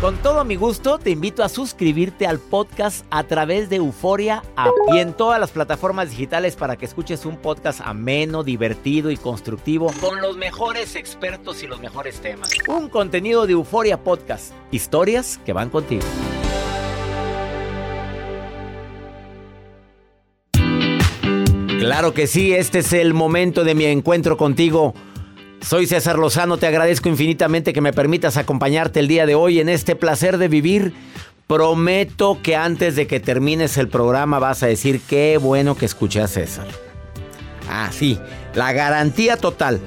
Con todo mi gusto, te invito a suscribirte al podcast a través de Euforia y en todas las plataformas digitales para que escuches un podcast ameno, divertido y constructivo con los mejores expertos y los mejores temas. Un contenido de Euforia Podcast, historias que van contigo. Claro que sí, este es el momento de mi encuentro contigo. Soy César Lozano, te agradezco infinitamente que me permitas acompañarte el día de hoy en este placer de vivir. Prometo que antes de que termines el programa vas a decir qué bueno que escuché a César. Ah, sí, la garantía total.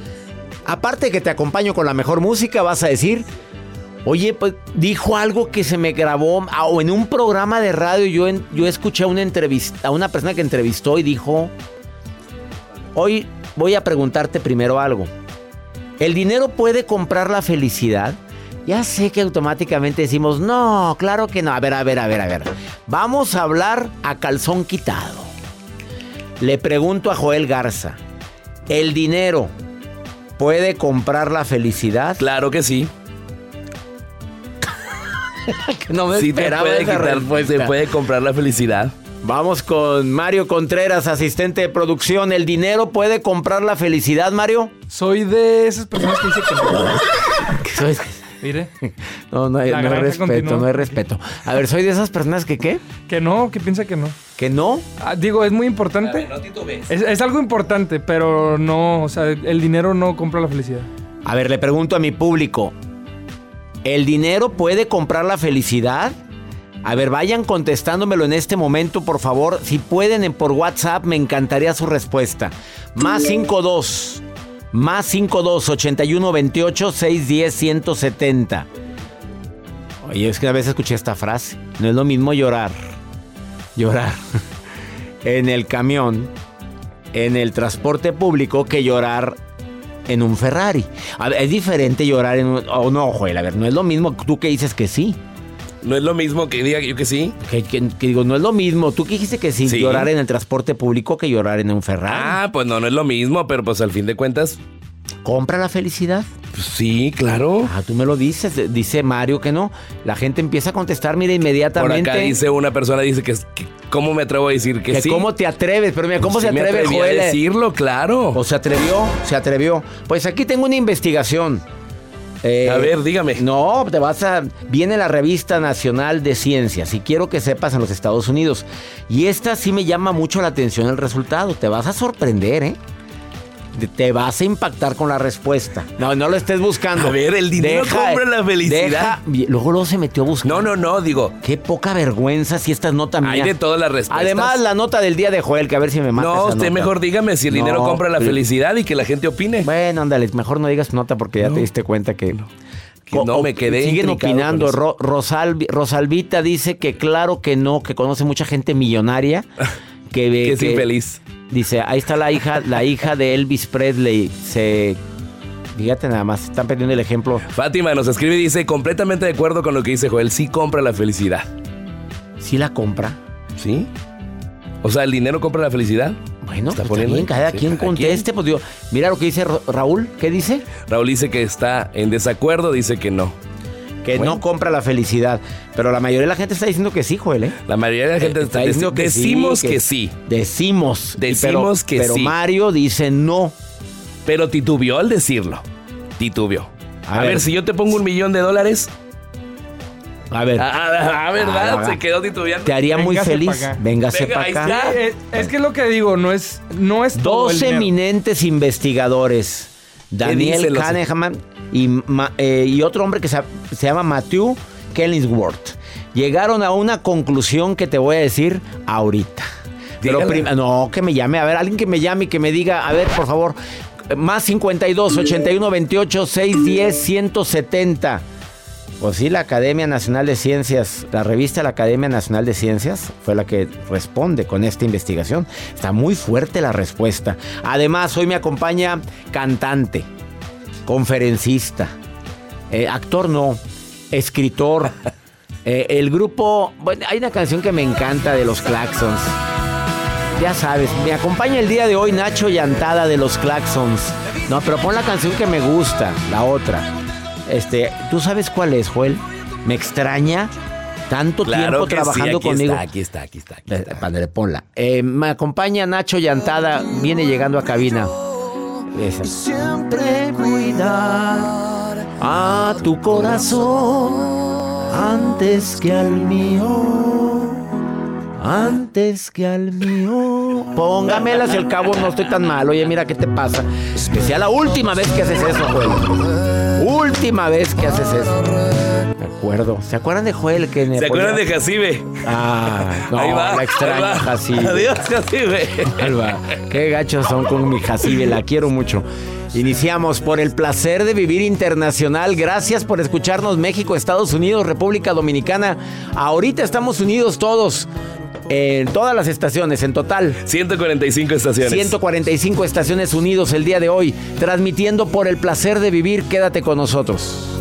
Aparte que te acompaño con la mejor música, vas a decir, oye, pues dijo algo que se me grabó, ah, o en un programa de radio yo, yo escuché una entrevista, a una persona que entrevistó y dijo Hoy voy a preguntarte primero algo. ¿El dinero puede comprar la felicidad? Ya sé que automáticamente decimos, no, claro que no. A ver, a ver, a ver, a ver. Vamos a hablar a calzón quitado. Le pregunto a Joel Garza, ¿el dinero puede comprar la felicidad? Claro que sí. no me sí esperaba Se puede comprar la felicidad. Vamos con Mario Contreras, asistente de producción. ¿El dinero puede comprar la felicidad, Mario? Soy de esas personas que dicen que no. Mire. No, no hay, respeto, no hay respeto. A ver, soy de esas personas que qué? Que no, que piensa que no. ¿Que no? Ah, digo, es muy importante. no es, es algo importante, pero no, o sea, el dinero no compra la felicidad. A ver, le pregunto a mi público. ¿El dinero puede comprar la felicidad? A ver, vayan contestándomelo en este momento, por favor. Si pueden por WhatsApp, me encantaría su respuesta. Más 52. Más 52 81 28 610 170. Oye, es que a veces escuché esta frase. No es lo mismo llorar. Llorar. en el camión. En el transporte público que llorar en un Ferrari. Es diferente llorar en un. Oh, no, Joel, a ver, no es lo mismo tú que dices que sí. No es lo mismo que diga yo que sí. Que, digo, no es lo mismo. Tú que dijiste que sí, llorar en el transporte público que llorar en un Ferrari. Ah, pues no, no es lo mismo, pero pues al fin de cuentas. ¿Compra la felicidad? Pues sí, claro. Ah, tú me lo dices. Dice Mario que no. La gente empieza a contestar, mira, inmediatamente. Por acá dice una persona, dice que, ¿cómo me atrevo a decir que, sí? ¿Cómo te atreves? Pero mira, ¿cómo pues se atreve, Joel? a decirlo, claro. O se atrevió, se atrevió. Pues aquí tengo una investigación. Eh, a ver, dígame. No, te vas a. Viene la revista nacional de ciencias y quiero que sepas en los Estados Unidos. Y esta sí me llama mucho la atención el resultado. Te vas a sorprender, ¿eh? Te vas a impactar con la respuesta. No, no lo estés buscando. A ver, el dinero compra la felicidad. luego, luego se metió a buscar. No, no, no, digo. Qué poca vergüenza si esta nota mía. Hay de todas las respuestas. Además, la nota del día de Joel, que a ver si me mata No, usted mejor dígame si el dinero compra la felicidad y que la gente opine. Bueno, ándale, mejor no digas nota porque ya te diste cuenta que... que no me quedé. Siguen opinando. Ro- Rosalvi- Rosalvita dice que claro que no, que conoce mucha gente millonaria. Que, ve Que es infeliz. Dice, ahí está la hija, la hija de Elvis Presley. Se. Fíjate nada más, están perdiendo el ejemplo. Fátima nos escribe y dice, completamente de acuerdo con lo que dice Joel, sí compra la felicidad. ¿Sí la compra? ¿Sí? O sea, ¿el dinero compra la felicidad? Bueno, Está pues poniendo- cada sí, quien conteste. Pues digo, mira lo que dice Ra- Raúl. ¿Qué dice? Raúl dice que está en desacuerdo, dice que no. Que Bueno. no compra la felicidad. Pero la mayoría de la gente está diciendo que sí, Joel, ¿eh? La mayoría de la gente está diciendo diciendo decimos que sí. Decimos. Decimos pero, que pero sí. Mario dice no. Pero titubeó al decirlo. Titubeó. A A, ver. ver. si yo te pongo un millón de dólares. A ver, Ah, ¿verdad? Ah, Se quedó titubeando. te haría muy Véngase feliz. Véngase Venga, para acá. está. Eh, es que es lo que digo, no es, no es todo el Dos dinero. eminentes investigadores. Daniel Kahneman y, eh, y otro hombre que se, se llama Matthew Kellingsworth. Llegaron a una conclusión que te voy a decir ahorita. Pero no, que me llame. A ver, alguien que me llame y que me diga, a ver, por favor, más 52 81 28 610 170. Pues sí, la Academia Nacional de Ciencias, la revista La Academia Nacional de Ciencias fue la que responde con esta investigación. Está muy fuerte la respuesta. Además, hoy me acompaña cantante, conferencista, eh, actor no, escritor. Eh, el grupo, bueno, hay una canción que me encanta de los Claxons. Ya sabes, me acompaña el día de hoy Nacho Llantada de los Claxons. No, pero pon la canción que me gusta, la otra. Este, ¿tú sabes cuál es, Joel? Me extraña tanto Claro tiempo que trabajando sí, aquí conmigo. Está, aquí está, aquí está. aquí Eh, está. Padre, ponla. Eh, me acompaña Nacho Llantada, viene llegando a cabina. Esa. Siempre cuidar a tu corazón antes que al mío. Antes que al mío. Póngamelas, el cabo no estoy tan mal. Oye, mira qué te pasa. Que sea la última vez que haces eso, Joel. Última vez que haces eso. Me acuerdo. ¿Se acuerdan de Joel que ¿Se acuerdan de Jacibe? Ah, no, ahí va. la extraño, ahí va. Jacibe. Adiós, Jacibe. Alba, qué gachos son con mi Jacibe, la quiero mucho. Iniciamos por el placer de vivir internacional. Gracias por escucharnos México, Estados Unidos, República Dominicana. Ahorita estamos unidos todos. En todas las estaciones, en total. 145 estaciones. 145 estaciones unidos el día de hoy, transmitiendo por el placer de vivir. Quédate con nosotros.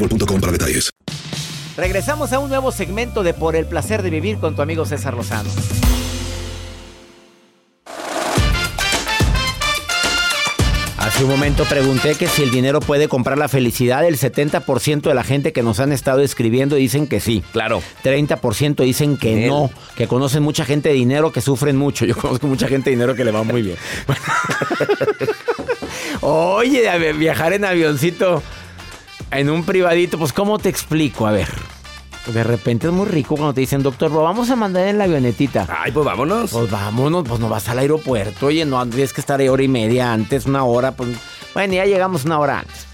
boostmobile.com para detalles. Regresamos a un nuevo segmento de Por el placer de vivir con tu amigo César Lozano. Hace un momento pregunté que si el dinero puede comprar la felicidad. El 70% de la gente que nos han estado escribiendo dicen que sí. Claro. 30% dicen que no, que conocen mucha gente de dinero que sufren mucho. Yo conozco mucha gente de dinero que le va muy bien. Oye, viajar en avioncito en un privadito, pues ¿cómo te explico? A ver. De repente es muy rico cuando te dicen, doctor, lo vamos a mandar en la avionetita. Ay, pues vámonos. Pues vámonos, pues no vas al aeropuerto. Oye, no tienes que estar ahí hora y media antes, una hora. Pues, bueno, ya llegamos una hora antes.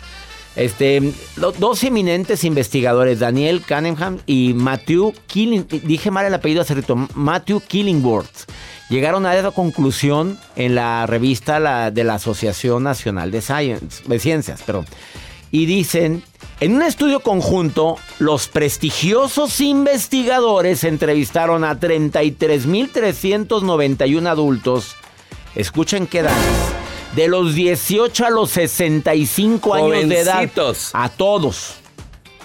Este, dos eminentes investigadores, Daniel Cunningham y Matthew Killing, dije mal el apellido hace rato, Matthew Killingworth, llegaron a esa conclusión en la revista de la Asociación Nacional de, Science, de Ciencias, perdón. Y dicen, en un estudio conjunto, los prestigiosos investigadores entrevistaron a 33.391 adultos Escuchen qué edad. De los 18 a los 65 años de edad. A todos.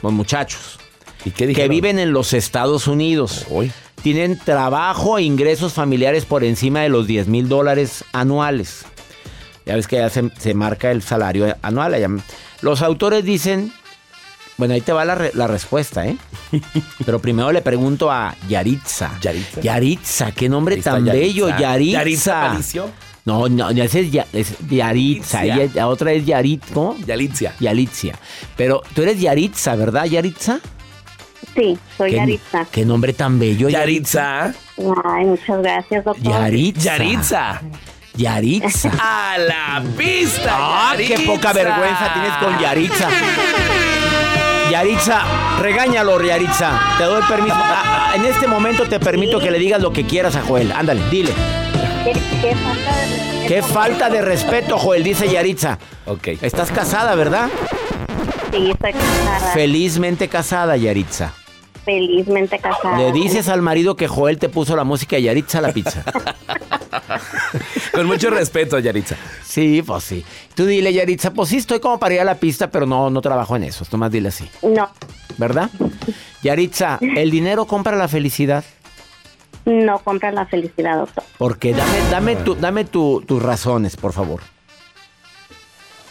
Los muchachos. ¿Y qué Que viven en los Estados Unidos. Uy. Tienen trabajo e ingresos familiares por encima de los 10 mil dólares anuales. Ya ves que ya se, se marca el salario anual. allá. Los autores dicen, bueno, ahí te va la, re- la respuesta, ¿eh? Pero primero le pregunto a Yaritza. Yaritza. Yaritza, qué nombre tan bello, Yaritza. Yaritza Aparicio. No, no, ese es, Ya- es Yaritza. Yaritza. Ella- la otra es Yarit, ¿cómo? Yalitzia. Yalitzia. Pero tú eres Yaritza, ¿verdad, Yaritza? Sí, soy ¿Qué, Yaritza. qué nombre tan bello, Yaritza. Ay, muchas gracias, doctor. Yaritza. Yaritza. Yaritza. A la pista. ¡Ah, qué poca vergüenza tienes con Yaritza! Yaritza, regáñalo, Yaritza. Te doy permiso. Ah, ah, en este momento te permito que le digas lo que quieras a Joel. Ándale, dile. ¿Qué, qué falta de respeto? Qué falta de respeto, Joel, dice Yaritza. Ok. Estás casada, ¿verdad? Sí, estoy casada. Felizmente casada, Yaritza. Felizmente casada. Le dices al marido que Joel te puso la música de Yaritza la pizza. Con mucho respeto, Yaritza. Sí, pues sí. Tú dile, Yaritza, pues sí, estoy como para ir a la pista, pero no, no trabajo en eso. Nomás dile así. No, ¿Verdad? Yaritza, ¿el dinero compra la felicidad? no compra la felicidad, doctor. Porque dame, dame, tu, dame tu- tus razones, por favor.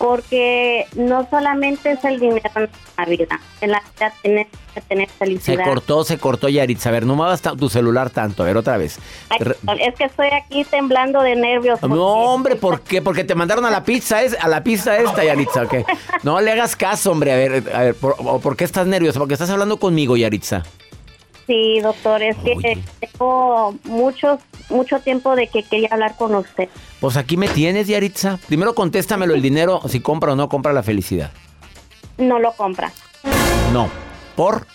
Porque no solamente es el dinero en la vida. En la vida tienes que tener Se felicidad. cortó, se cortó, Yaritza. A ver, no muevas tu celular tanto. A ver, otra vez. Ay, es que estoy aquí temblando de nervios. porque- No, hombre, ¿por qué? Porque te mandaron a la pizza, es, a la pista esta, Yaritza, ¿ok? No le hagas caso, hombre. A ver, a ver, ¿por, por qué estás nerviosa? Porque estás hablando conmigo, Yaritza. Sí, doctor, es que Oye. tengo muchos, mucho tiempo de que quería hablar con usted. Pues aquí me tienes, Yaritza. Primero contéstamelo el dinero, si compra o no compra la felicidad. No lo compra. No. ¿Por?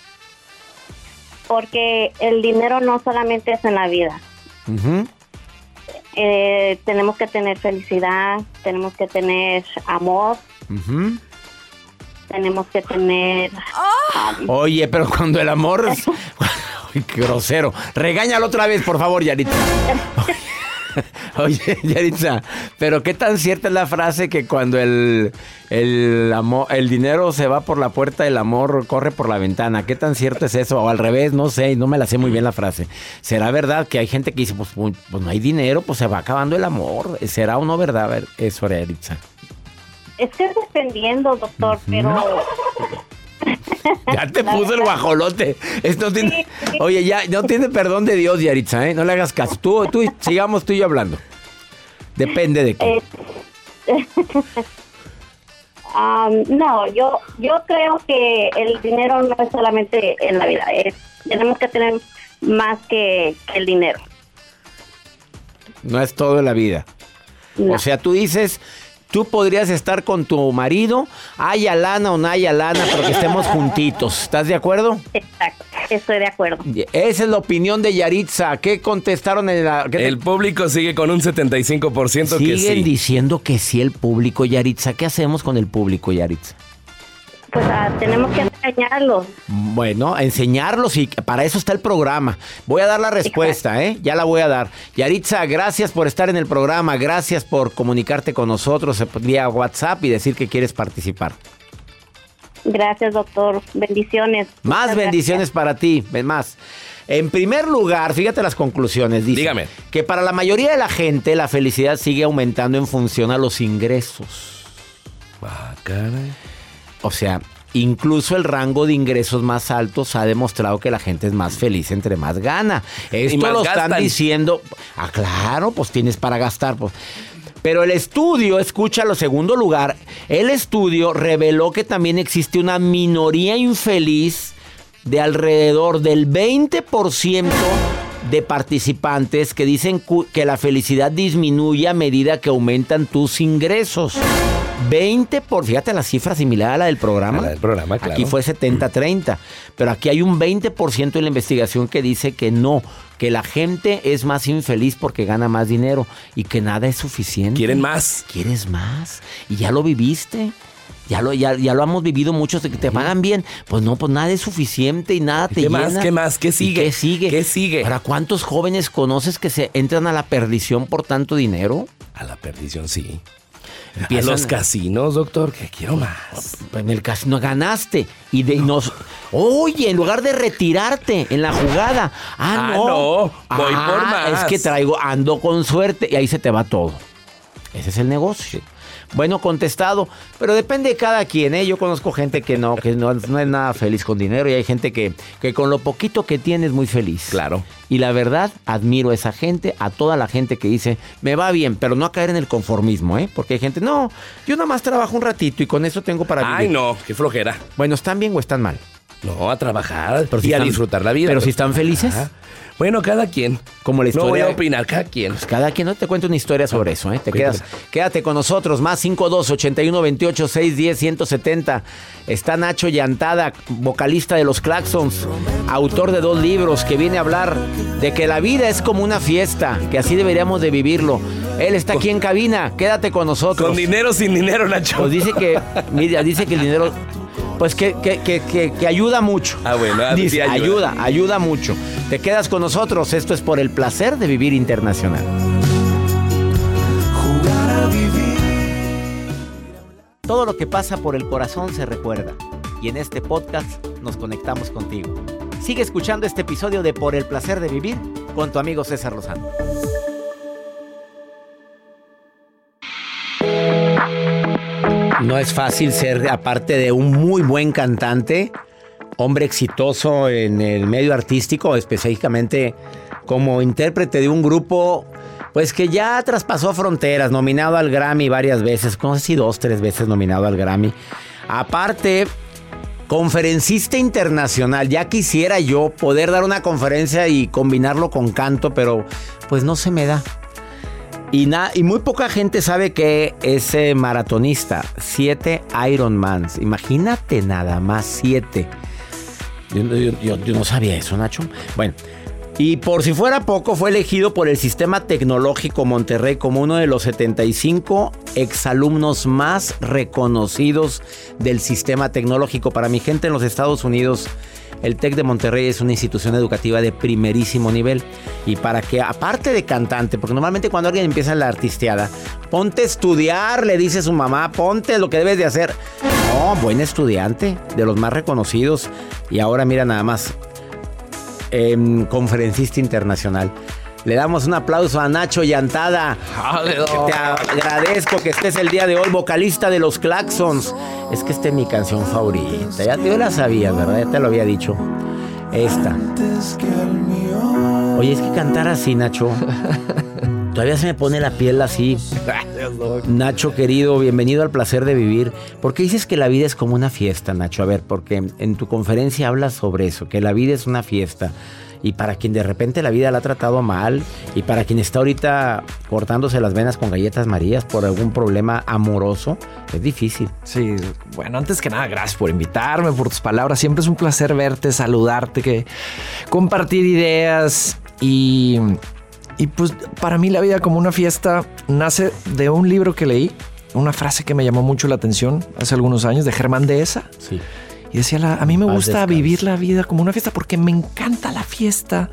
Porque el dinero no solamente es en la vida. Eh, tenemos que tener felicidad, tenemos que tener amor, Ujú. Tenemos que tener... Oye, pero cuando el amor es... Ay, qué grosero. Regáñalo otra vez, por favor, Yaritza. Oye, Yaritza, pero qué tan cierta es la frase que cuando el, el, amor, el dinero se va por la puerta, el amor corre por la ventana? ¿Qué tan cierto es eso? O al revés, no sé, no me la sé muy bien la frase. ¿Será verdad que hay gente que dice, pues, pues no hay dinero, pues se va acabando el amor? ¿Será o no verdad A ver, eso, Yaritza? Es que es dependiendo, doctor, pero... Ya te puso el guajolote. Esto tiene- Sí, sí. Oye, ya no tiene perdón de Dios, Yaritza, ¿eh? No le hagas caso. Tú, tú, sigamos tú y yo hablando. Depende de qué. Eh, Am, no, yo yo creo que el dinero no es solamente en la vida. es- tenemos que tener más que, que el dinero. No es todo en la vida. No. O sea, tú dices, tú podrías estar con tu marido, haya lana o no haya lana, pero que estemos juntitos. ¿Estás de acuerdo? Exacto, estoy de acuerdo. Esa es la opinión de Yaritza. ¿Qué contestaron en la... qué te- El público sigue con un 75% que Siguen sí. diciendo que sí el público, Yaritza. ¿Qué hacemos con el público, Yaritza? Pues ah, tenemos que engañarlos. Bueno, enseñarlos y para eso está el programa. Voy a dar la respuesta, ¿eh? Ya la voy a dar. Yaritza, gracias por estar en el programa, gracias por comunicarte con nosotros eh, vía WhatsApp y decir que quieres participar. Gracias, doctor. Bendiciones. Más Muchas bendiciones para ti, ven más. En primer lugar, fíjate las conclusiones. Dice Dígame. Que para la mayoría de la gente la felicidad sigue aumentando en función a los ingresos. Ah, caray. O sea, incluso el rango de ingresos más altos ha demostrado que la gente es más feliz entre más gana. Esto más lo están diciendo. Ah, claro, pues tienes para gastar. Pues. Pero el estudio, escucha lo segundo lugar, el estudio reveló que también existe una minoría infeliz de alrededor del 20% de participantes que dicen que la felicidad disminuye a medida que aumentan tus ingresos. 20 por, fíjate la cifra similar a la del programa. La del programa, claro. Aquí fue 70-30, pero aquí hay un 20% de la investigación que dice que no, que la gente es más infeliz porque gana más dinero y que nada es suficiente. ¿Quieren más? ¿Quieres más? Y ya lo viviste. Ya lo, ya, ya lo hemos vivido muchos de que te pagan bien. Pues no, pues nada es suficiente y nada te ¿Qué más? llena. ¿Qué más? ¿Qué ¿Y sigue? ¿Qué sigue? ¿Qué sigue? Ahora, ¿cuántos jóvenes conoces que se entran a la perdición por tanto dinero? A la perdición, sí. Empiezan- a los casinos, doctor, que quiero más. En el casino ganaste. Y de y nos. Oye, en lugar de retirarte en la jugada. Ah, Ah, no. no, voy Ah, por más. Es que traigo, ando con suerte. Y ahí se te va todo. Ese es el negocio. Bueno, contestado, pero depende de cada quien, ¿eh? Yo conozco gente que no, que no, no es nada feliz con dinero y hay gente que, que con lo poquito que tiene es muy feliz. Claro. Y la verdad, admiro a esa gente, a toda la gente que dice, me va bien, pero no a caer en el conformismo, ¿eh? Porque hay gente, no, yo nada más trabajo un ratito y con eso tengo para vivir. Ay, no, qué flojera. Bueno, ¿están bien o están mal? No, a trabajar Pero si y a están- disfrutar la vida. pero si están felices. Ajá. Bueno, cada quien. Como la No voy historia- a opinar, cada quien. Pues cada quien no te cuenta una historia sobre eso, ¿eh? Te quedas, quédate con nosotros, más 52 81 28 610 170. Está Nacho Llantada, vocalista de los Claxons, autor de dos libros que viene a hablar de que la vida es como una fiesta, que así deberíamos de vivirlo. Él está aquí en cabina, quédate con nosotros. Con dinero, sin dinero, Nacho. Pues dice que, mira, dice que el dinero, pues que, que, que, que- que ayuda mucho. Ah, bueno, ah, dice, ayuda. ayuda. ayuda, mucho. Te quedas con nosotros. Esto es por el placer de vivir internacional. Todo lo que pasa por el corazón se recuerda. Y en este podcast nos conectamos contigo. Sigue escuchando este episodio de Por el placer de vivir con tu amigo César Lozano. No es fácil ser, aparte de un muy buen cantante, hombre exitoso en el medio artístico, específicamente como intérprete de un grupo, pues que ya traspasó fronteras, nominado al Grammy varias veces, no si dos, tres veces nominado al Grammy. Aparte, conferencista internacional, ya quisiera yo poder dar una conferencia y combinarlo con canto, pero pues no se me da. Y, y muy poca gente sabe que es eh, maratonista. Siete Ironmans. Imagínate nada más siete. Yo- yo no sabía eso, Nacho. Bueno, y por si fuera poco, fue elegido por el Sistema Tecnológico Monterrey como uno de los 75 exalumnos más reconocidos del sistema tecnológico. Para mi gente en los Estados Unidos, el TEC de Monterrey es una institución educativa de primerísimo nivel. Y para que, aparte de cantante, porque normalmente cuando alguien empieza la artisteada, ponte a estudiar, le dice su mamá, ponte lo que debes de hacer. No, buen estudiante, de los más reconocidos. Y ahora mira nada más, em, conferencista internacional. Le damos un aplauso a Nacho Llantada. Te agradezco que estés el día de hoy, vocalista de los Claxons. Es que esta es mi canción favorita. Ya te la sabías, ¿verdad? Ya te lo había dicho. Esta. Oye, es que cantar así, Nacho. Todavía se me pone la piel así. Nacho querido, bienvenido al placer de vivir. ¿Por qué dices que la vida es como una fiesta, Nacho? A ver, porque en tu conferencia hablas sobre eso, que la vida es una fiesta. Y para quien de repente la vida la ha tratado mal, y para quien está ahorita cortándose las venas con galletas marías por algún problema amoroso, es difícil. Sí, bueno, antes que nada, gracias por invitarme, por tus palabras. Siempre es un placer verte, saludarte, que compartir ideas y, y pues para mí la vida como una fiesta nace de un libro que leí, una frase que me llamó mucho la atención hace algunos años de Germán Dehesa. Sí. Y decía, la- a mí me gusta vivir la vida como una fiesta porque me encanta la fiesta,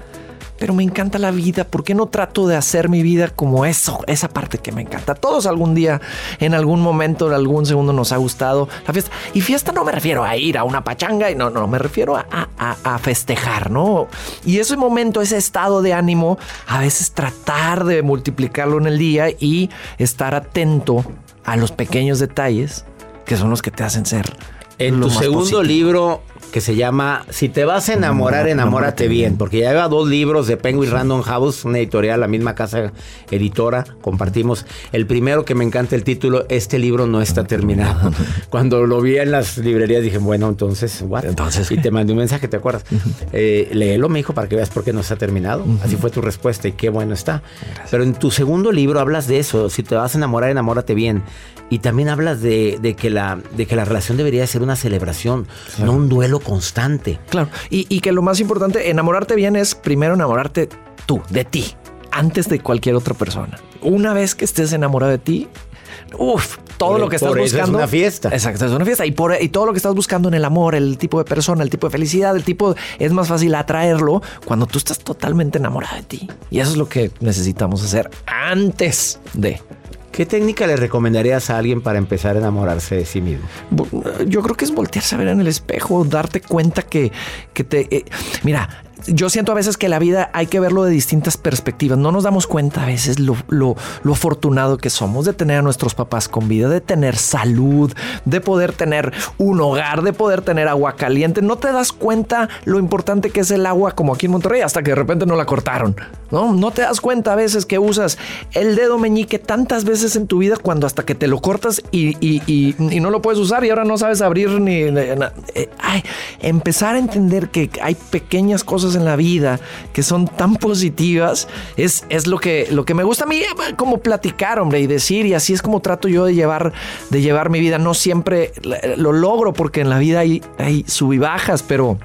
pero me encanta la vida. ¿Por qué no trato de hacer mi vida como eso, esa parte que me encanta? Todos algún día, en algún momento, en algún segundo nos ha gustado la fiesta. Y fiesta no me refiero a ir a una pachanga, y no, no, me refiero a, a- a festejar, ¿no? Y ese momento, ese estado de ánimo, a veces tratar de multiplicarlo en el día y estar atento a los pequeños detalles que son los que te hacen ser. En tu segundo positivo. libro que se llama Si te vas a enamorar, No, enamórate bien, bien. porque ya lleva dos libros de Penguin Random House, una editorial, la misma casa editora, compartimos. El primero que me encanta el título, este libro no está terminado. Cuando lo vi en las librerías dije, bueno, entonces, what? Entonces, y te mandé un mensaje, ¿te acuerdas? Eh, léelo, me dijo, para que veas por qué no está terminado. Así fue tu respuesta y qué bueno está. Pero en tu segundo libro hablas de eso, si te vas a enamorar, enamórate bien. Y también hablas de, de que, la, de que la relación debería ser una celebración, no un duelo constante. Claro. Y, y que lo más importante, enamorarte bien es primero enamorarte tú, de ti, antes de cualquier otra persona. Una vez que estés enamorado de ti, uff, todo Por- lo que estás por eso es buscando. una fiesta. Exacto, es una fiesta. Y, por, y todo lo que estás buscando en el amor, el tipo de persona, el tipo de felicidad, el tipo. Es más fácil atraerlo cuando tú estás totalmente enamorado de ti. Y eso es lo que necesitamos hacer antes de. ¿Qué técnica le recomendarías a alguien para empezar a enamorarse de sí mismo? Yo creo que es voltearse a ver en el espejo, darte cuenta que, que te... eh, mira, yo siento a veces que la vida hay que verlo de distintas perspectivas. No nos damos cuenta a veces lo, lo- afortunado que somos de tener a nuestros papás con vida, de tener salud, de poder tener un hogar, de poder tener agua caliente. No te das cuenta lo importante que es el agua como aquí en Monterrey hasta que de repente no la cortaron. No, no te das cuenta a veces que usas el dedo meñique tantas veces en tu vida cuando hasta que te lo cortas y, y- y- no lo puedes usar y ahora no sabes abrir ni... ni- na- eh, ay, empezar a entender que hay pequeñas cosas en la vida que son tan positivas es, es lo, que, lo que me gusta a mí eh, como platicar, hombre, y decir y así es como trato yo de llevar, de llevar mi vida. No siempre lo logro porque en la vida hay, hay sub y bajas, pero...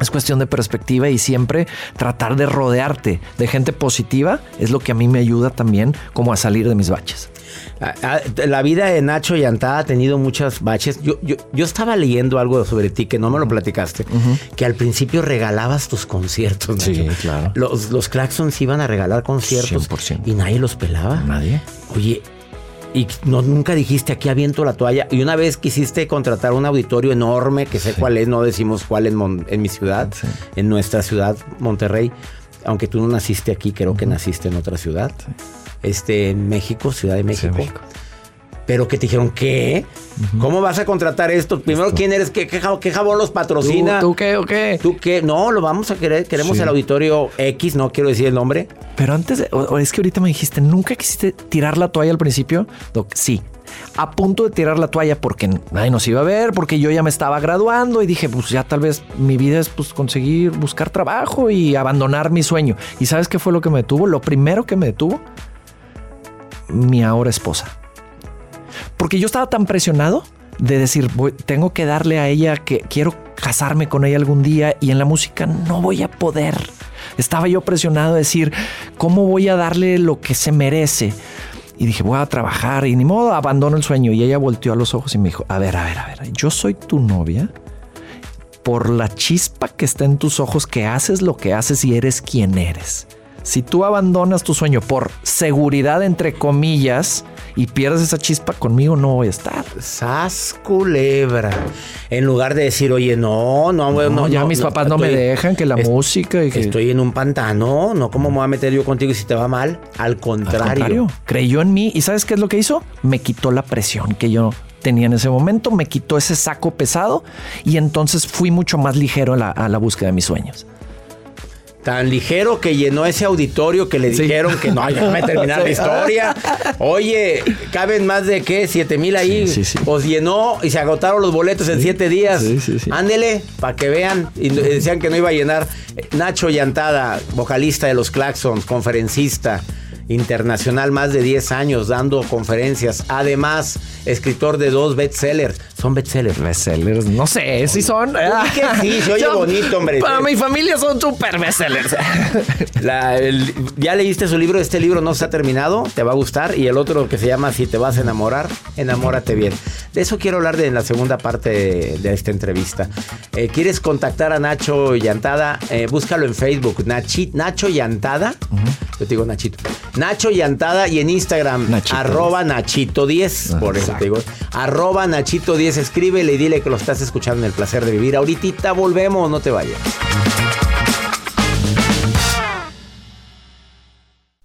Es cuestión de perspectiva y siempre tratar de rodearte de gente positiva es lo que a mí me ayuda también como a salir de mis baches. Ah, ah, La vida de Nacho Yantada ha tenido muchas baches. Yo, yo, yo estaba leyendo algo sobre ti que no me lo platicaste, que al principio regalabas tus conciertos. Nacho. Sí, claro. Los, los Claxons iban a regalar conciertos 100%. y nadie los pelaba. Nadie. Oye, y no, nunca dijiste aquí aviento la toalla. Y una vez quisiste contratar un auditorio enorme, que sé cuál es, no decimos cuál en, mi ciudad, Sí. en nuestra ciudad, Monterrey. Aunque tú no naciste aquí, creo que naciste en otra ciudad. Este, en México, Ciudad de México. México. Pero que te dijeron, ¿qué? ¿Cómo vas a contratar esto? Primero, ¿quién eres? ¿Qué, qué, jab- qué jabón los patrocina? ¿Tú, tú qué o qué? ¿Tú qué? No, lo vamos a querer. Queremos Sí. el auditorio X, no quiero decir el nombre. Pero antes, o- o es que ahorita me dijiste, ¿nunca quisiste tirar la toalla al principio? Doc, sí. A punto de tirar la toalla porque nadie nos iba a ver, porque yo ya me estaba graduando y dije, pues ya tal vez mi vida es pues conseguir buscar trabajo y abandonar mi sueño. ¿Y sabes qué fue lo que me detuvo? Lo primero que me detuvo, mi ahora esposa. Porque yo estaba tan presionado de decir, voy- tengo que darle a ella que quiero casarme con ella algún día y en la música no voy a poder. Estaba yo presionado de decir, ¿cómo voy a darle lo que se merece? Y dije, voy a trabajar y ni modo, abandono el sueño. Y ella volteó a los ojos y me dijo, a ver, a ver, a ver, yo soy tu novia por la chispa que está en tus ojos que haces lo que haces y eres quien eres. Si tú abandonas tu sueño por seguridad, entre comillas, y pierdes esa chispa, conmigo no voy a estar. Sas culebra. En lugar de decir, oye, no, no, no, No, ya mis papás no me dejan, que la es- música y que... Estoy en un pantano, no, ¿cómo me voy a meter yo contigo si te va mal? Al Al contrario. contrario, creyó en mí y ¿sabes qué es lo que hizo? Me quitó la presión que yo tenía en ese momento, me quitó ese saco pesado y entonces fui mucho más ligero a la, a la búsqueda de mis sueños. Tan ligero que llenó ese auditorio que le Sí. dijeron que no, déjame terminar la historia. Oye, caben más de qué, siete mil ahí. Sí, sí, sí. Pues llenó y se agotaron los boletos en siete días. Sí, sí, sí. Ándele, para que vean. Y decían que no iba a llenar. Nacho Llantada, vocalista de los Claxons, conferencista internacional, más de 10 años dando conferencias. Además, escritor de dos bestsellers. Son bestsellers. Bestsellers, no sé si son. Pues di que sí, se oye bonito, hombre. Para mi familia son super bestsellers. La- el- ¿Ya leíste su libro? Este libro no se ha terminado, te va a gustar. Y el otro que se llama Si te vas a enamorar, enamórate bien. De eso quiero hablar de, en la segunda parte de, de esta entrevista. Eh, ¿Quieres contactar a Nacho Llantada? Eh, búscalo en Facebook, Nachi- Nacho Llantada. Yo te digo Nachito. Nacho Llantada y en Instagram, Nachito arroba Nachito10. Ah, por eso te digo. Arroba Nachito10. Escríbele y dile que lo estás escuchando en el placer de vivir. Ahorita volvemos, no te vayas.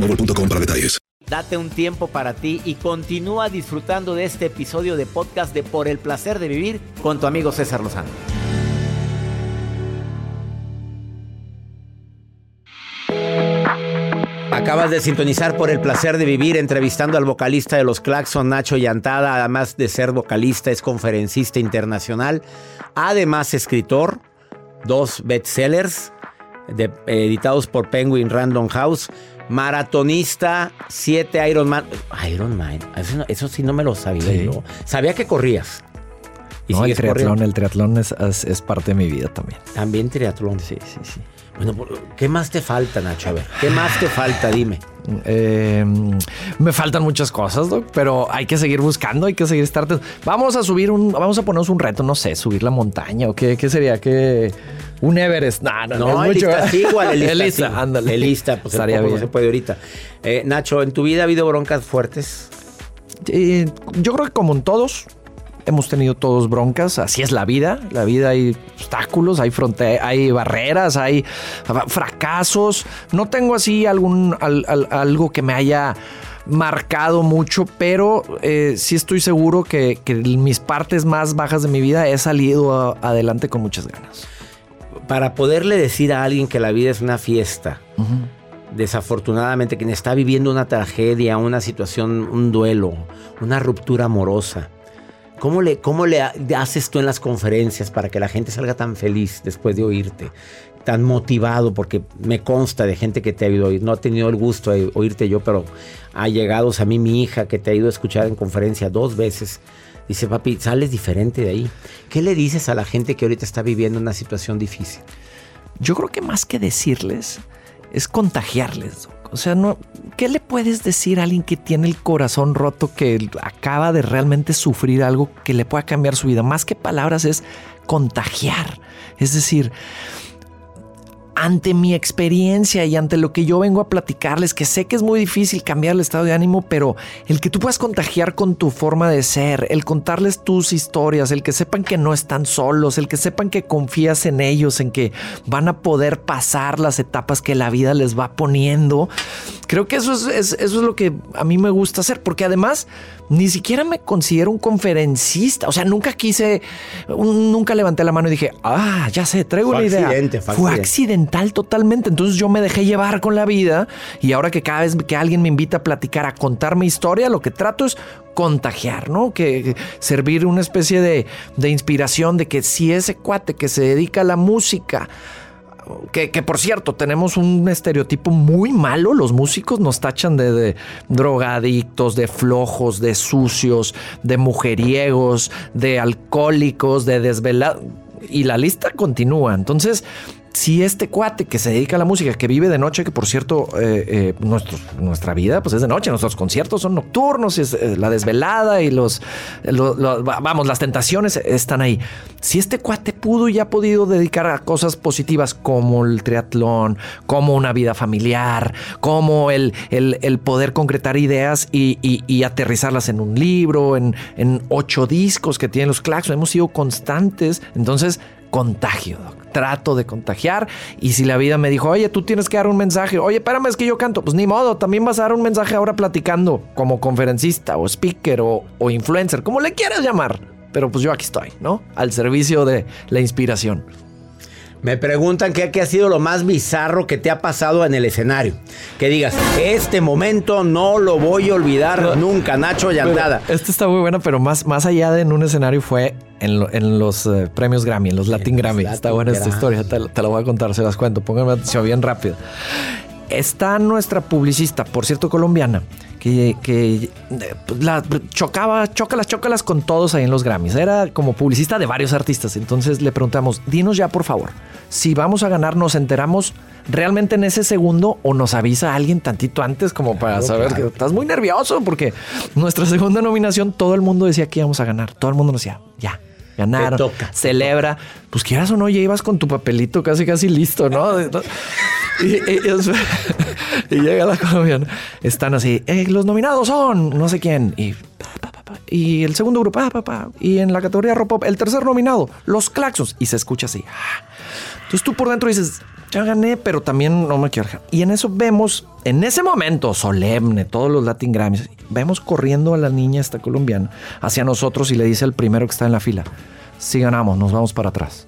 boostmobile.com para detalles. Date un tiempo para ti y continúa disfrutando de este episodio de podcast de Por el placer de vivir con tu amigo César Lozano. Acabas de sintonizar por el placer de vivir entrevistando al vocalista de los Claxon, Nacho Llantada. Además de ser vocalista, es conferencista internacional. Además, escritor, dos bestsellers de- editados por Penguin Random House. Maratonista, siete Ironman. Ironman, eso, eso sí no me lo sabía Sí. yo. Sabía que corrías. Y No, el triatlón, corriendo. el triatlón es, es- es parte de mi vida también. También triatlón. Sí, sí, sí. Bueno, ¿qué más te falta, Nacho? A ver, ¿qué más te falta? Dime. Eh, me faltan muchas cosas, Doc, pero hay que seguir buscando, hay que seguir estar. Vamos a subir un, vamos a ponernos un reto, no sé, subir la montaña o qué, qué sería que un Everest. No, no, No, es el mucho. lista sí, igual, el lista, sí. ándale. El lista, pues estaría tampoco bien. no se puede ahorita. Eh, Nacho, ¿en tu vida ha habido broncas fuertes? Eh, yo creo que como en todos, hemos tenido todos broncas, así es la vida, la vida hay obstáculos, hay fronte hay barreras, hay fracasos. No tengo así algún al- al- algo que me haya marcado mucho, pero eh, sí estoy seguro que, mis partes más bajas de mi vida he salido a- adelante con muchas ganas. Para poderle decir a alguien que la vida es una fiesta, desafortunadamente quien está viviendo una tragedia, una situación, un duelo, una ruptura amorosa, ¿cómo le, cómo le ha- haces tú en las conferencias para que la gente salga tan feliz después de oírte? Tan motivado, porque me consta de gente que te ha ido oír. No he tenido el gusto de oírte yo, pero ha llegado a mí mi hija que te ha ido a escuchar en conferencia dos veces. Dice, papi, sales diferente de ahí. ¿Qué le dices a la gente que ahorita está viviendo una situación difícil? Yo creo que más que decirles, es contagiarles. O sea, no, ¿qué le puedes decir a alguien que tiene el corazón roto, que acaba de realmente sufrir algo que le pueda cambiar su vida? Más que palabras es contagiar. Es decir, ante mi experiencia y ante lo que yo vengo a platicarles, que sé que es muy difícil cambiar el estado de ánimo, pero el que tú puedas contagiar con tu forma de ser, el contarles tus historias, el que sepan que no están solos, el que sepan que confías en ellos, en que van a poder pasar las etapas que la vida les va poniendo. Creo que eso es, es- eso es lo que a mí me gusta hacer, porque además ni siquiera me considero un conferencista, o sea, nunca quise, un- nunca levanté la mano y dije, ah, ya sé, traigo Fue una idea. accidente, fue fue accidental totalmente. Entonces yo me dejé llevar con la vida y ahora que cada vez que alguien me invita a platicar, a contar mi historia, lo que trato es contagiar, ¿no? Que que servir una especie de, de inspiración de que si ese cuate que se dedica a la música, que, por cierto, tenemos un estereotipo muy malo. Los músicos nos tachan de, de drogadictos, de flojos, de sucios, de mujeriegos, de alcohólicos, de desvelados. Y la lista continúa. Entonces, si este cuate que se dedica a la música, que vive de noche, que por cierto, eh, eh, nuestra vida pues es de noche, nuestros conciertos son nocturnos, es eh, la desvelada y los, lo- lo- va- vamos, las tentaciones están ahí. Si este cuate pudo y ha podido dedicar a cosas positivas como el triatlón, como una vida familiar, como el, el- poder concretar ideas y, aterrizarlas en un libro, en, en ocho discos que tienen los Claxon, hemos sido constantes, entonces contagio, doc. Trato de contagiar. Y si la vida me dijo, oye, tú tienes que dar un mensaje, oye, espérame, es que yo canto, pues ni modo, también vas a dar un mensaje ahora platicando como conferencista o speaker o, o influencer, como le quieras llamar. Pero pues yo aquí estoy, ¿no? Al servicio de la inspiración. Me preguntan qué, qué ha sido lo más bizarro que te ha pasado en el escenario. Que digas, este momento no lo voy a olvidar nunca, Nacho Llantada. Esta está muy buena, pero más, más allá de en un escenario fue en, lo- en los eh, premios Grammy, en los Latin los Grammy. Latin está buena esta historia, te, la- te la voy a contar, se las cuento. Pónganme atención bien rápido. Está nuestra publicista, por cierto, colombiana, que, que pues, la chocaba, chócalas, chócalas con todos ahí en los Grammys. Era como publicista de varios artistas. Entonces le preguntamos, dinos ya, por favor, si vamos a ganar, ¿nos enteramos realmente en ese segundo o nos avisa alguien tantito antes como para Claro, saber claro. que estás muy nervioso? Porque nuestra segunda nominación, todo el mundo decía que íbamos a ganar. Todo el mundo nos decía, ya. Ganaron, toca, celebra. Pues quieras o no, ya ibas con tu papelito casi, casi listo, ¿no? Y, y- y- y llega la colombiana. Están así, "Eh, los nominados son no sé quién. Y, pa, pa, pa, pa. y el segundo grupo, y en la categoría rock pop, el tercer nominado, los Claxons. Y se escucha así. "Ah, Entonces tú por dentro dices, ya gané, pero también no me quiero. Y en eso vemos, en ese momento solemne, todos los Latin Grammys, vemos corriendo a la niña esta colombiana hacia nosotros y le dice al primero que está en la fila, si ganamos, nos vamos para atrás.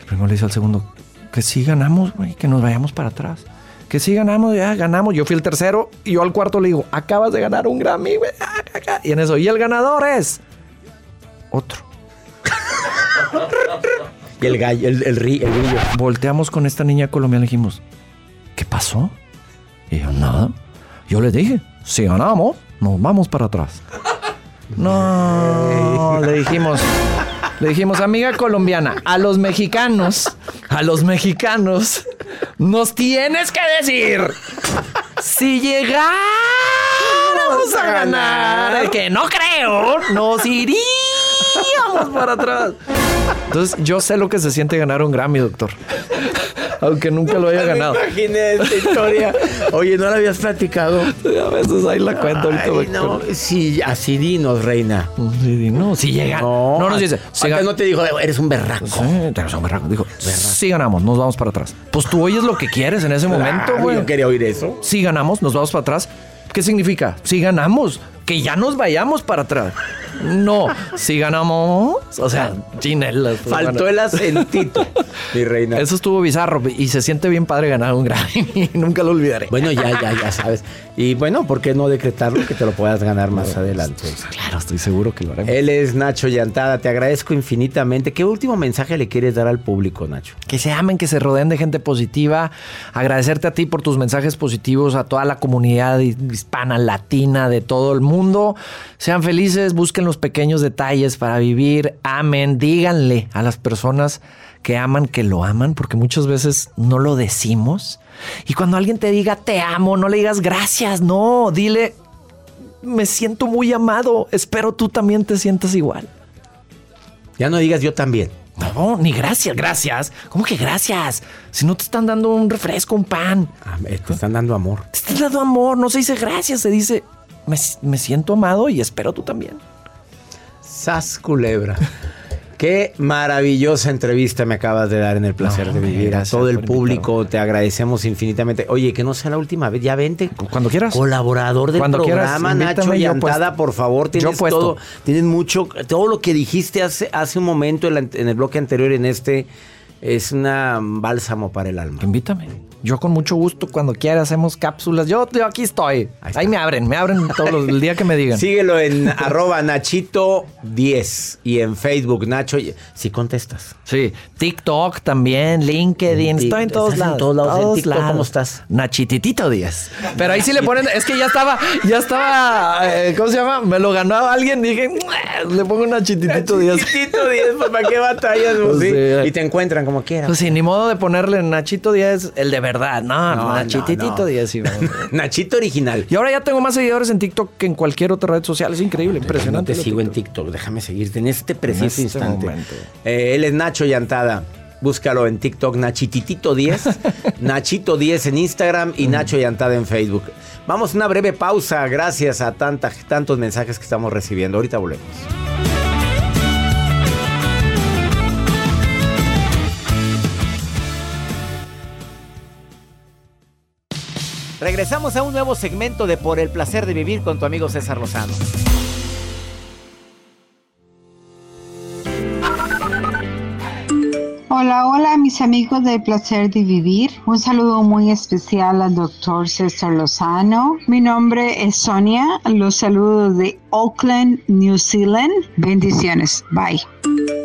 El primero le dice al segundo, que si ganamos, güey, que nos vayamos para atrás. Que si ganamos, ya ganamos. Yo fui el tercero y yo al cuarto le digo, acabas de ganar un Grammy, güey. Y en eso, y el ganador es otro. Y el gallo, el, el, ri- el grillo. Volteamos con esta niña colombiana y dijimos, ¿qué pasó? Y yo, nada. Yo le dije, si ganamos, nos vamos para atrás. No, le dijimos, le dijimos, amiga colombiana, a los mexicanos, a los mexicanos, nos tienes que decir si llegáramos a ganar, que no creo, nos iríamos para atrás. Entonces, yo sé lo que se siente ganar un Grammy, doctor. Aunque nunca lo haya ganado. Imaginé esta historia. Oye, ¿no la habías platicado? A veces ahí la cuento. Ay, no, sí, así dinos, reina. Sí, di, no, si llega. No, nos dice. Si no te dijo, eres un berraco. Sí, eres un berraco. Dijo, si ganamos, nos vamos para atrás. Pues tú oyes lo que quieres en ese momento, Claro, güey. Yo quería oír eso. Si ganamos, nos vamos para atrás. ¿Qué significa? Si ganamos, que ya nos vayamos para atrás. No, si ganamos. O sea, chinelas. pues, Faltó bueno. el acentito, mi reina. Eso estuvo bizarro y se siente bien padre ganar un Grammy. Nunca lo olvidaré. Bueno, ya, ya, ya sabes. Y bueno, ¿por qué no decretarlo que te lo puedas ganar más adelante? Claro, estoy seguro que lo haremos. Él es Nacho Llantada, te agradezco infinitamente. ¿Qué último mensaje le quieres dar al público, Nacho? Que se amen, que se rodeen de gente positiva. Agradecerte a ti por tus mensajes positivos, a toda la comunidad hispana, latina, de todo el mundo. Sean felices, busquen los pequeños detalles para vivir. Amen, díganle a las personas que aman que lo aman, porque muchas veces no lo decimos. Y cuando alguien te diga te amo, no le digas gracias, no, dile me siento muy amado, espero tú también te sientas igual. Ya no digas yo también. No, ni gracias, gracias. ¿Cómo que gracias? Si no te están dando un refresco, un pan. Ah, Te están dando amor. Te están dando amor, no se dice gracias, se dice me, me siento amado y espero tú también. Sas culebra. Qué maravillosa entrevista me acabas de dar en el placer No, de vivir. A todo el público te agradecemos infinitamente. Oye, que no sea la última vez. Ya vente. Cuando quieras. Colaborador del Cuando quieras, programa, Nacho Llantada, puesto. por favor. Tienes Yo puesto. todo. Tienes mucho. Todo lo que dijiste hace, hace un momento en, la- en el bloque anterior, en este, es una bálsamo para el alma. Invítame. Yo con mucho gusto, cuando quieras, hacemos cápsulas. Yo, yo aquí estoy. Ahí, me abren, me abren todos los, el día que me digan. Síguelo en arroba Nachito10 y en Facebook, Nacho. Si contestas. Sí, TikTok también, LinkedIn, estoy en todos ¿Estás en lados. todos lados? ¿En TikTok cómo estás? Nachititito 10. Pero ahí sí le ponen, es que ya estaba, ya estaba, eh, ¿cómo se llama? Me lo ganó alguien, dije, le pongo Nachititito 10. Nachitito 10, pues para qué batallas, pues, sí? sí. Y te encuentran como quieran. Pues sí, ni modo de ponerle Nachito 10, el de verdad. No, No, Nachititito no. 10. vamos. Nachito original. y ahora ya tengo más seguidores en TikTok que en cualquier otra red social. Es increíble, No impresionante. te sigo en TikTok. Déjame seguirte en este preciso este instante. Eh, él es Nacho Llantada. Búscalo en TikTok, Nachititito10, Nachito10 en Instagram y Nacho Llantada en Facebook. Vamos a una breve pausa, gracias a tanta- tantos mensajes que estamos recibiendo. Ahorita volvemos. Regresamos a un nuevo segmento de Por el placer de vivir con tu amigo César Lozano. Hola, hola mis amigos del placer de vivir. Un saludo muy especial al doctor César Lozano. Mi nombre es Sonia. Los saludo de Auckland, New Zealand. Bendiciones. Bye.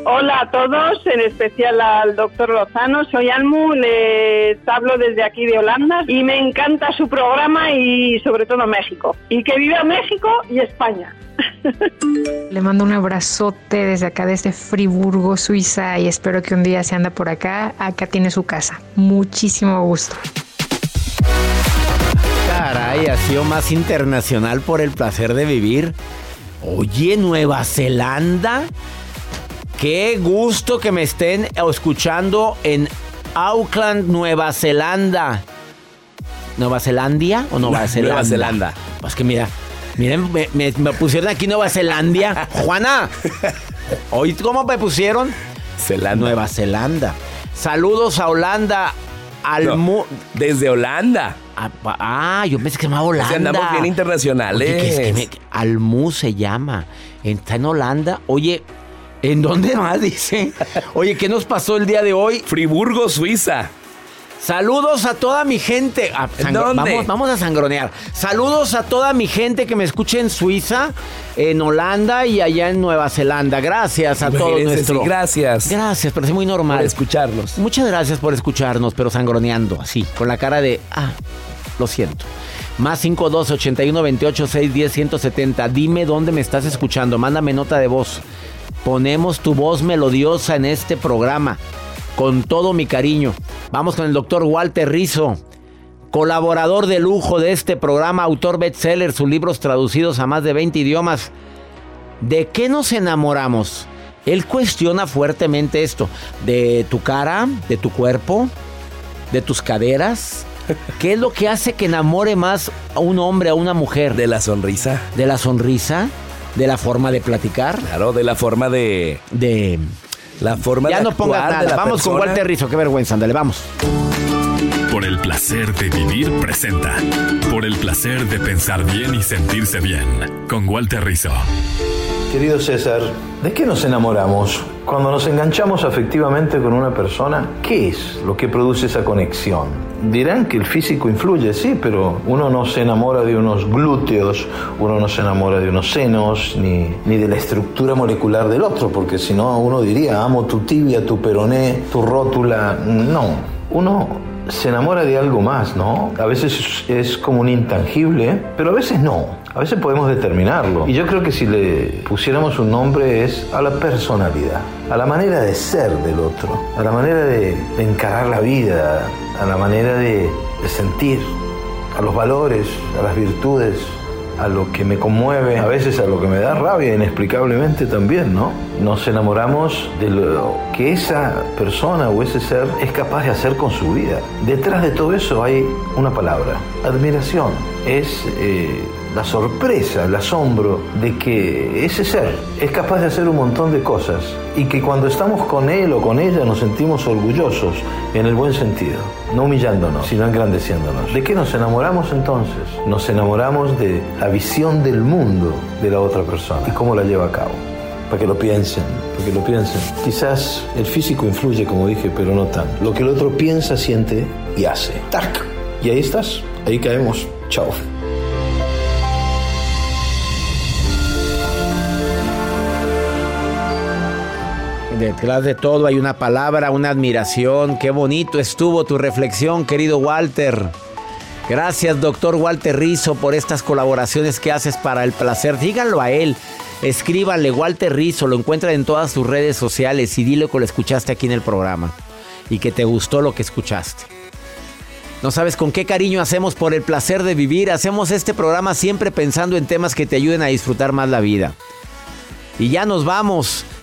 Hola a todos, en especial al doctor Lozano. Soy Almu, les hablo desde aquí de Holanda y me encanta su programa y sobre todo México. Y que viva México y España. Le mando un abrazote desde acá, desde Friburgo, Suiza, y espero que un día se anda por acá. Acá tiene su casa. Muchísimo gusto. Caray, ha sido más internacional por el placer de vivir. Oye, Nueva Zelanda. Qué gusto que me estén escuchando en Auckland, Nueva Zelanda. ¿Nueva Zelandia o Nueva Nueva Zelanda? Zelanda. Pues que mira, miren, me, me- me pusieron aquí Nueva Zelandia. Juana, ¿oí cómo me pusieron? Zelanda. Nueva Zelanda. Saludos a Holanda. Almu desde Holanda. Ah, yo pensé que se llamaba Holanda. Sí, andamos bien internacionales. Oye, que es que me- Almu se llama. Está en Holanda. Oye, ¿en dónde más dice? Oye, ¿qué nos pasó el día de hoy? Friburgo, Suiza. Saludos a toda mi gente. Ah, ¿En sangro- dónde? Vamos, vamos a sangronear. Saludos a toda mi gente que me escucha en Suiza, en Holanda y allá en Nueva Zelanda. Gracias a todos nuestros. gracias. Gracias, pero es muy normal. Por escucharnos. Muchas gracias por escucharnos, pero sangroneando, así, con la cara de, ah, lo siento. Más 52 81 28 610 170. Dime dónde me estás escuchando. Mándame nota de voz. Ponemos tu voz melodiosa en este programa. Con todo mi cariño. Vamos con el doctor Walter Rizzo. Colaborador de lujo de este programa, autor bestseller, sus libros traducidos a más de 20 idiomas. ¿De qué nos enamoramos? Él cuestiona fuertemente esto. ¿De tu cara? ¿De tu cuerpo? ¿De tus caderas? ¿Qué es lo que hace que enamore más a un hombre, a una mujer? De la sonrisa. ¿De la sonrisa? ¿De la forma de platicar? Claro, de la forma de. De. La forma Ya de no pongas nada. la Vamos con. Walter Rizzo. Qué vergüenza. Ándale, vamos. Por el placer de vivir presenta. Por el placer de pensar bien y sentirse bien. Con Walter Rizzo. Querido César, ¿de qué nos enamoramos? Cuando nos enganchamos afectivamente con una persona, ¿qué es lo que produce esa conexión? Dirán que el físico influye, sí, pero uno no se enamora de unos glúteos, uno no se enamora de unos senos, ni, ni de la estructura molecular del otro, porque si no uno diría, amo tu tibia, tu peroné, tu rótula. No, uno se enamora de algo más, ¿no? A veces es- como un intangible, pero a veces no. A veces podemos determinarlo. Y yo creo que si le pusiéramos un nombre es a la personalidad, a la manera de ser del otro, a la manera de encarar la vida, a la manera de, sentir, a los valores, a las virtudes, a lo que me conmueve, a veces a lo que me da rabia inexplicablemente también, ¿no? Nos enamoramos de lo que esa persona o ese ser es capaz de hacer con su vida. Detrás de todo eso hay una palabra, admiración. Es eh, la sorpresa, el asombro de que ese ser es capaz de hacer un montón de cosas y que cuando estamos con él o con ella nos sentimos orgullosos en el buen sentido, no humillándonos, sino engrandeciéndonos. ¿De qué nos enamoramos entonces? Nos enamoramos de la visión del mundo de la otra persona y cómo la lleva a cabo. Para que lo piensen, para que lo piensen. Quizás el físico influye, como dije, pero no tan. Lo que el otro piensa, siente y hace. ¡Tac! Y ahí estás, ahí caemos. Chao. Detrás de todo hay una palabra, una admiración. Qué bonito estuvo tu reflexión, querido Walter. Gracias, doctor Walter Rizzo, por estas colaboraciones que haces para el placer. Díganlo a él. Escríbanle Walter Rizzo, lo encuentran en todas sus redes sociales y dile que lo escuchaste aquí en el programa y que te gustó lo que escuchaste. No sabes con qué cariño hacemos por el placer de vivir. Hacemos este programa siempre pensando en temas que te ayuden a disfrutar más la vida. Y ya nos vamos.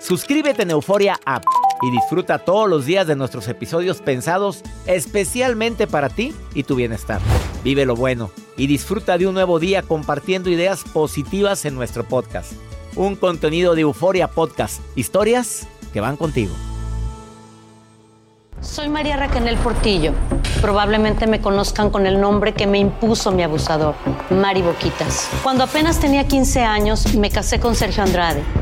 Suscríbete en Euforia App y disfruta todos los días de nuestros episodios pensados especialmente para ti y tu bienestar. Vive lo bueno y disfruta de un nuevo día compartiendo ideas positivas en nuestro podcast. Un contenido de Euforia Podcast. Historias que van contigo. Soy María Raquel Portillo. Probablemente me conozcan con el nombre que me impuso mi abusador, Mari Boquitas. Cuando apenas tenía 15 años, me casé con Sergio Andrade,